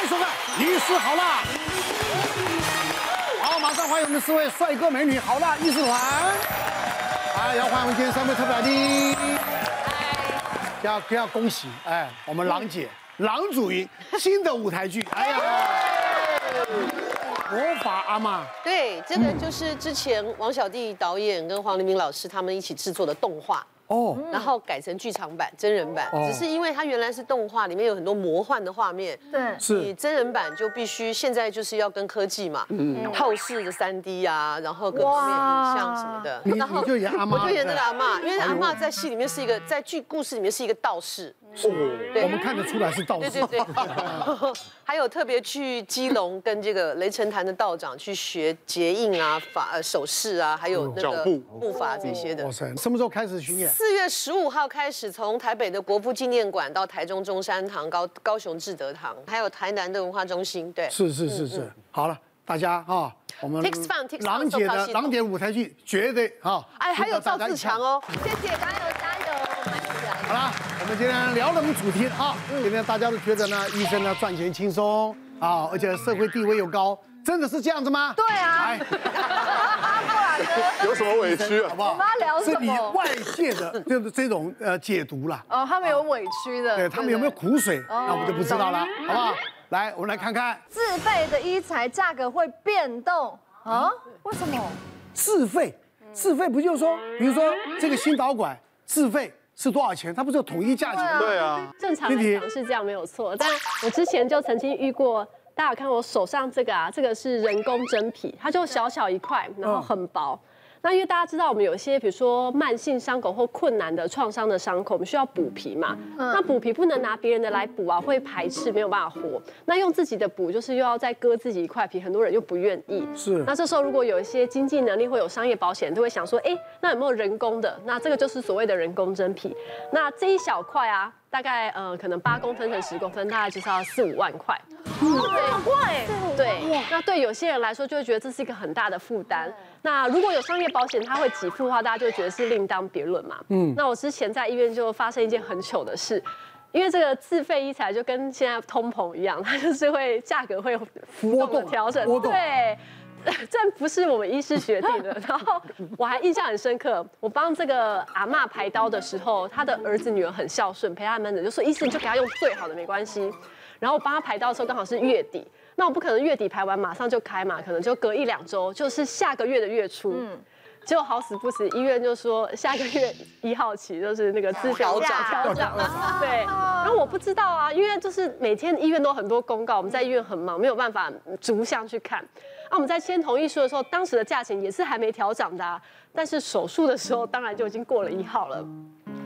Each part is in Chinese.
欢迎收看《医师好辣》。好，马上欢迎我们四位帅哥美女好辣医师团。来，要欢迎今天三位特别来宾。要要恭喜，哎，我们郎姐郎祖筠新的舞台剧，哎呀，魔法阿嬷。对，这个就是之前王小弟导演跟黄黎明老师他们一起制作的动画。哦，然后改成剧场版、真人版，只是因为它原来是动画，里面有很多魔幻的画面。对，是。你真人版就必须现在就是要跟科技嘛，嗯，透视的三 D 啊，然后各方面影像什么的。然后你就演阿妈，我就演那个阿妈，因为阿妈在戏里面是一个，在剧故事里面是一个道士。哦，我们看得出来是道士。对对对。还有特别去基隆跟这个雷神坛的道长去学结印啊、法呃手势啊，还有那个步伐这些的。哇塞！什么时候开始巡演？四月十五号开始，从台北的国父纪念馆到台中中山堂、高高雄志德堂，还有台南的文化中心。对，是是是是。好了，大家哈，我们郎姐的郎姐舞台剧绝对哈。哎，还有赵自强哦，谢谢，加油加油！好了，我们今天聊什么主题啊？今天大家都觉得呢，医生呢赚钱轻松啊，而且社会地位又高，真的是这样子吗？对啊。有什么委屈啊？好不好？我们要聊什么？是你外界的就是这种呃解读啦。哦，他们有委屈的。对，他们有没有苦水？那我们就不知道了，好不好？来，我们来看看自费的医材价格会变动啊？为什么？自费，自费不就是说，比如说这个心导管自费是多少钱？它不是有统一价钱？对啊，正常来讲是这样没有错。但我之前就曾经遇过。大家有看我手上这个啊，这个是人工真皮，它就小小一块，然后很薄。那因为大家知道，我们有一些比如说慢性伤口或困难的创伤的伤口，我们需要补皮嘛。那补皮不能拿别人的来补啊，会排斥，没有办法活。那用自己的补，就是又要再割自己一块皮，很多人又不愿意。是。那这时候如果有一些经济能力或有商业保险，都会想说，哎，那有没有人工的？那这个就是所谓的人工真皮。那这一小块啊。大概呃，可能八公分乘十公分，大概就是要四五万块。好贵。对，那对有些人来说，就会觉得这是一个很大的负担。那如果有商业保险，它会给付的话，大家就会觉得是另当别论嘛。嗯。那我之前在医院就发生一件很糗的事，因为这个自费医材就跟现在通膨一样，它就是会价格会浮动的调整。对。这不是我们医师学定的，然后我还印象很深刻，我帮这个阿嬷排刀的时候，他的儿子女儿很孝顺，陪他们的就说医生，你就给他用最好的没关系。然后我帮他排刀的时候刚好是月底，那我不可能月底排完马上就开嘛，可能就隔一两周，就是下个月的月初。嗯结果好死不死，医院就说下个月一号起就是那个自费调涨调涨了，对。然后我不知道啊，因为就是每天医院都很多公告，我们在医院很忙，没有办法逐项去看。啊，我们在签同意书的时候，当时的价钱也是还没调涨的啊，但是手术的时候当然就已经过了一号了。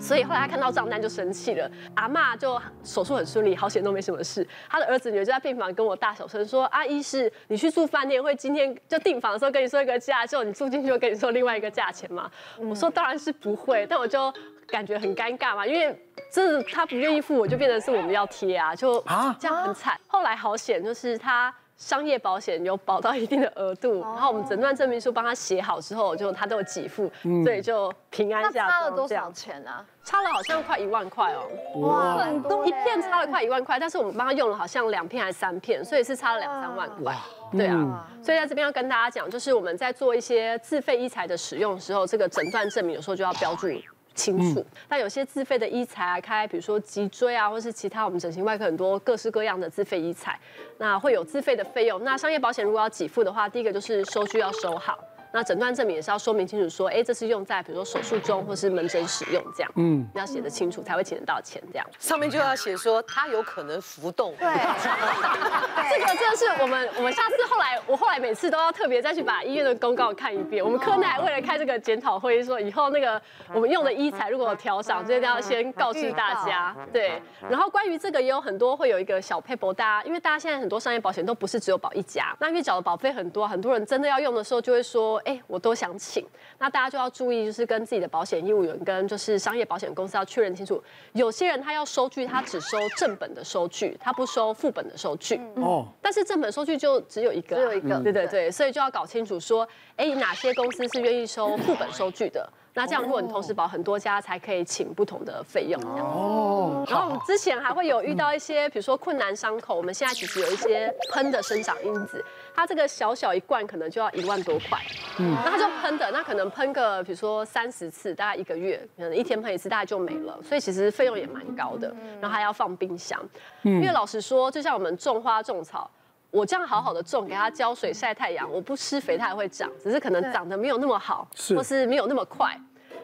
所以后来他看到账单就生气了，阿嬷就手术很顺利，好险都没什么事。他的儿子女儿就在病房跟我大小声说：“阿姨是，你去住饭店会今天就订房的时候跟你说一个价，就你住进去会跟你说另外一个价钱吗？”我说：“当然是不会。”但我就感觉很尴尬嘛，因为这他不愿意付，我就变成是我们要贴啊，就啊这样很惨。后来好险，就是他。商业保险有保到一定的额度，然后我们诊断证明书帮他写好之后，就他都有给付，所以就平安下。差了多少钱啊？差了好像快一万块哦。哇，很多。一片差了快一万块，但是我们帮他用了好像两片还是三片，所以是差了两三万块。对啊，所以在这边要跟大家讲，就是我们在做一些自费医材的使用的时候，这个诊断证明有时候就要标注。清楚，那有些自费的医材啊，开比如说脊椎啊，或是其他我们整形外科很多各式各样的自费医材，那会有自费的费用。那商业保险如果要给付的话，第一个就是收据要收好。那诊断证明也是要说明清楚，说，哎，这是用在比如说手术中或是门诊使用这样，嗯，要写得清楚才会请得到钱这样。上面就要写说它有可能浮动。对，这个真的是我们我们下次后来我后来每次都要特别再去把医院的公告看一遍。我们科内还为了开这个检讨会议，说以后那个我们用的医材如果有调涨，这些都要先告知大家。对，然后关于这个也有很多会有一个小撇步，大家因为大家现在很多商业保险都不是只有保一家，那因为缴的保费很多，很多人真的要用的时候就会说。哎，我都想请，那大家就要注意，就是跟自己的保险业务员跟就是商业保险公司要确认清楚。有些人他要收据，他只收正本的收据，他不收副本的收据。哦。但是正本收据就只有一个，只有一个。对对对，所以就要搞清楚说，哎，哪些公司是愿意收副本收据的？那这样如果你同时保很多家，才可以请不同的费用。哦。然后我们之前还会有遇到一些，比如说困难伤口，我们现在其实有一些喷的生长因子，它这个小小一罐可能就要一万多块。嗯。那它就喷的，那可能喷个比如说三十次，大概一个月，可能一天喷一次，大概就没了。所以其实费用也蛮高的，然后还要放冰箱。嗯。因为老实说，就像我们种花种草。我这样好好的种，给它浇水晒太阳，我不施肥它也会长，只是可能长得没有那么好，或是没有那么快。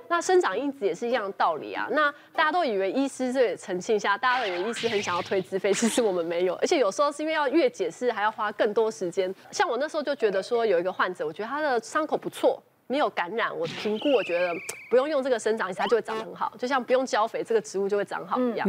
那生长因子也是一样的道理啊。那大家都以为医师，这澄清一下，大家都以为医师很想要推自费，其实我们没有。而且有时候是因为要越解释，还要花更多时间。像我那时候就觉得说，有一个患者，我觉得他的伤口不错，没有感染，我评估我觉得不用用这个生长因子，它就会长得很好，就像不用浇肥，这个植物就会长好一样。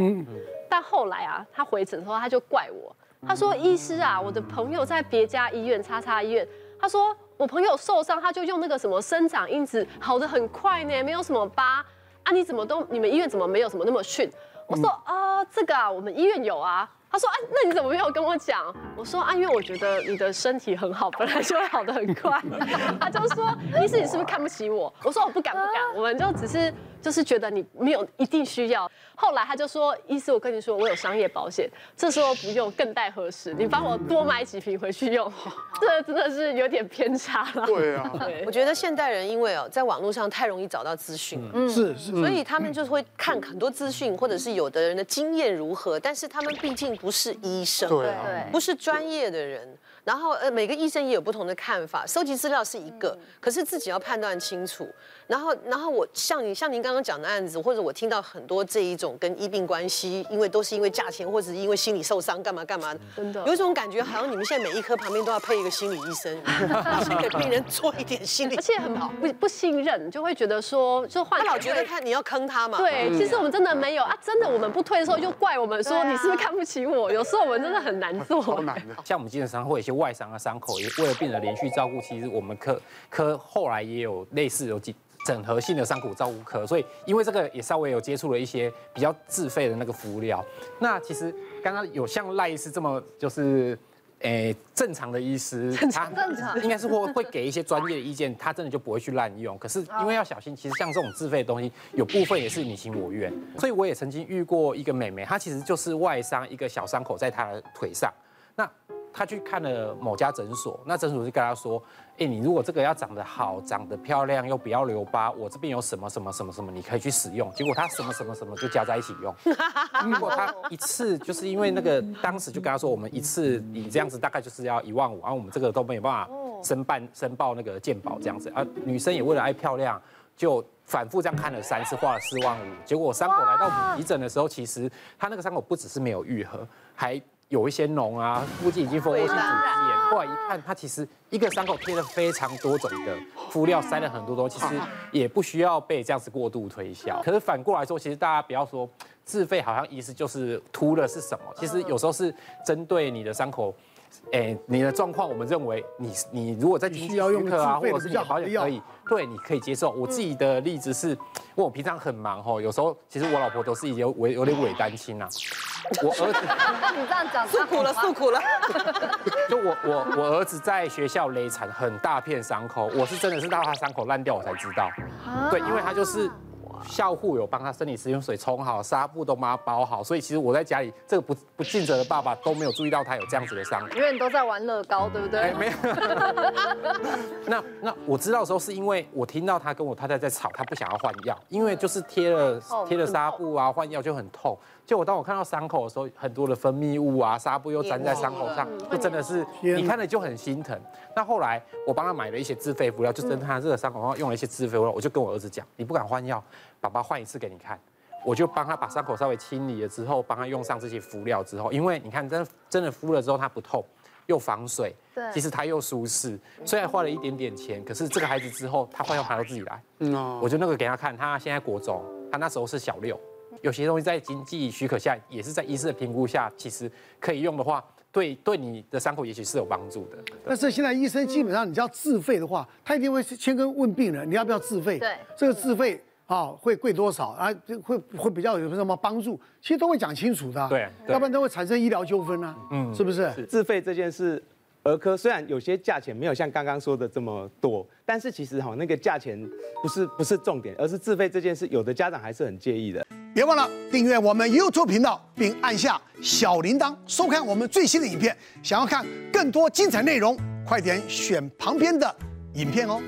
但后来啊，他回诊的时候，他就怪我。他说：“医师啊，我的朋友在别家医院，叉叉医院。他说我朋友受伤，他就用那个什么生长因子，好的很快呢，没有什么疤啊。你怎么都，你们医院怎么没有什么那么逊？我说啊，这个啊，我们医院有啊。他说啊，那你怎么没有跟我讲？我说啊，因为我觉得你的身体很好，本来就会好的很快。他就说，意思你是不是看不起我？我说我不敢不敢，我们就只是。”就是觉得你没有一定需要，后来他就说：“意思，我跟你说，我有商业保险，这时候不用更待何时？你帮我多买几瓶回去用。”这真的是有点偏差了。对啊，我觉得现代人因为哦，在网络上太容易找到资讯了，嗯，是是，所以他们就是会看很多资讯，或者是有的人的经验如何，但是他们毕竟不是医生，对，不是专业的人。然后呃，每个医生也有不同的看法，收集资料是一个，可是自己要判断清楚。然后，然后我像你像您刚刚讲的案子，或者我听到很多这一种跟医病关系，因为都是因为价钱，或者是因为心理受伤，干嘛干嘛的，真的有一种感觉，好像你们现在每一科旁边都要配一个心理医生，先给病人做一点心理，而且很好不不信任，就会觉得说，就患者他老觉得他你要坑他嘛。对，其实我们真的没有啊，真的我们不退的时候，就怪我们说你是不是看不起我？有时候我们真的很难做，好难的。像我们基本上会有一些外伤的伤口，也为了病人连续照顾，其实我们科科后来也有类似有几。整合性的伤口照顾科，所以因为这个也稍微有接触了一些比较自费的那个服务料。那其实刚刚有像赖医师这么就是，诶、欸、正常的医师，他应该是会会给一些专业的意见，他真的就不会去滥用。可是因为要小心，其实像这种自费的东西，有部分也是你情我愿。所以我也曾经遇过一个妹妹，她其实就是外伤一个小伤口在她的腿上，那。他去看了某家诊所，那诊所就跟他说：“哎，你如果这个要长得好、长得漂亮又不要留疤，我这边有什么什么什么什么，你可以去使用。”结果他什么什么什么就加在一起用。如果他一次就是因为那个当时就跟他说：“我们一次你这样子大概就是要一万五，然后我们这个都没有办法申办申报那个健保这样子。”啊，女生也为了爱漂亮，就反复这样看了三次，花了四万五。结果伤口来到急诊的时候，其实他那个伤口不只是没有愈合，还。有一些脓啊，估计已经蜂窝性组织炎。后来一看，它其实一个伤口贴了非常多种的敷料，塞了很多东西，其实也不需要被这样子过度推销。可是反过来说，其实大家不要说自费，好像意思就是涂了是什么？其实有时候是针对你的伤口。哎，你的状况，我们认为你你如果在经济许可啊，或者是你保险可以，对，你可以接受。我自己的例子是，因为我平常很忙吼，有时候其实我老婆都是有伪有点伪单亲呐。我儿子，你这样讲，诉苦了，诉苦了。就我我我儿子在学校累惨，很大片伤口，我是真的是到他伤口烂掉我才知道。对，因为他就是。校护有帮他生理食用水冲好，纱布都帮他包好，所以其实我在家里这个不不尽责的爸爸都没有注意到他有这样子的伤。因为你都在玩乐高，对不对？哎，没有。那那我知道的时候是因为我听到他跟我太太在吵，他不想要换药，因为就是贴了贴了纱布啊，换药就很痛。就我当我看到伤口的时候，很多的分泌物啊，纱布又粘在伤口上，就真的是你看了就很心疼。那后来我帮他买了一些自费敷料，就针对他这个伤口上用了一些自费敷料，我就跟我儿子讲，你不敢换药，爸爸换一次给你看。我就帮他把伤口稍微清理了之后，帮他用上这些敷料之后，因为你看真真的敷了之后，它不痛，又防水，对，其实它又舒适。虽然花了一点点钱，可是这个孩子之后他换药还要自己来。嗯，我就那个给他看，他现在国中，他那时候是小六。有些东西在经济许可下，也是在医师的评估下，其实可以用的话，对对你的伤口也许是有帮助的。但是现在医生基本上，你要自费的话，他一定会先跟问病人，你要不要自费？对，这个自费啊会贵多少啊？会会比较有什么帮助？其实都会讲清楚的。对，要不然都会产生医疗纠纷啊。嗯，是不是？自费这件事。儿科虽然有些价钱没有像刚刚说的这么多，但是其实哈那个价钱不是不是重点，而是自费这件事，有的家长还是很介意的。别忘了订阅我们 YouTube 频道，并按下小铃铛，收看我们最新的影片。想要看更多精彩内容，快点选旁边的影片哦。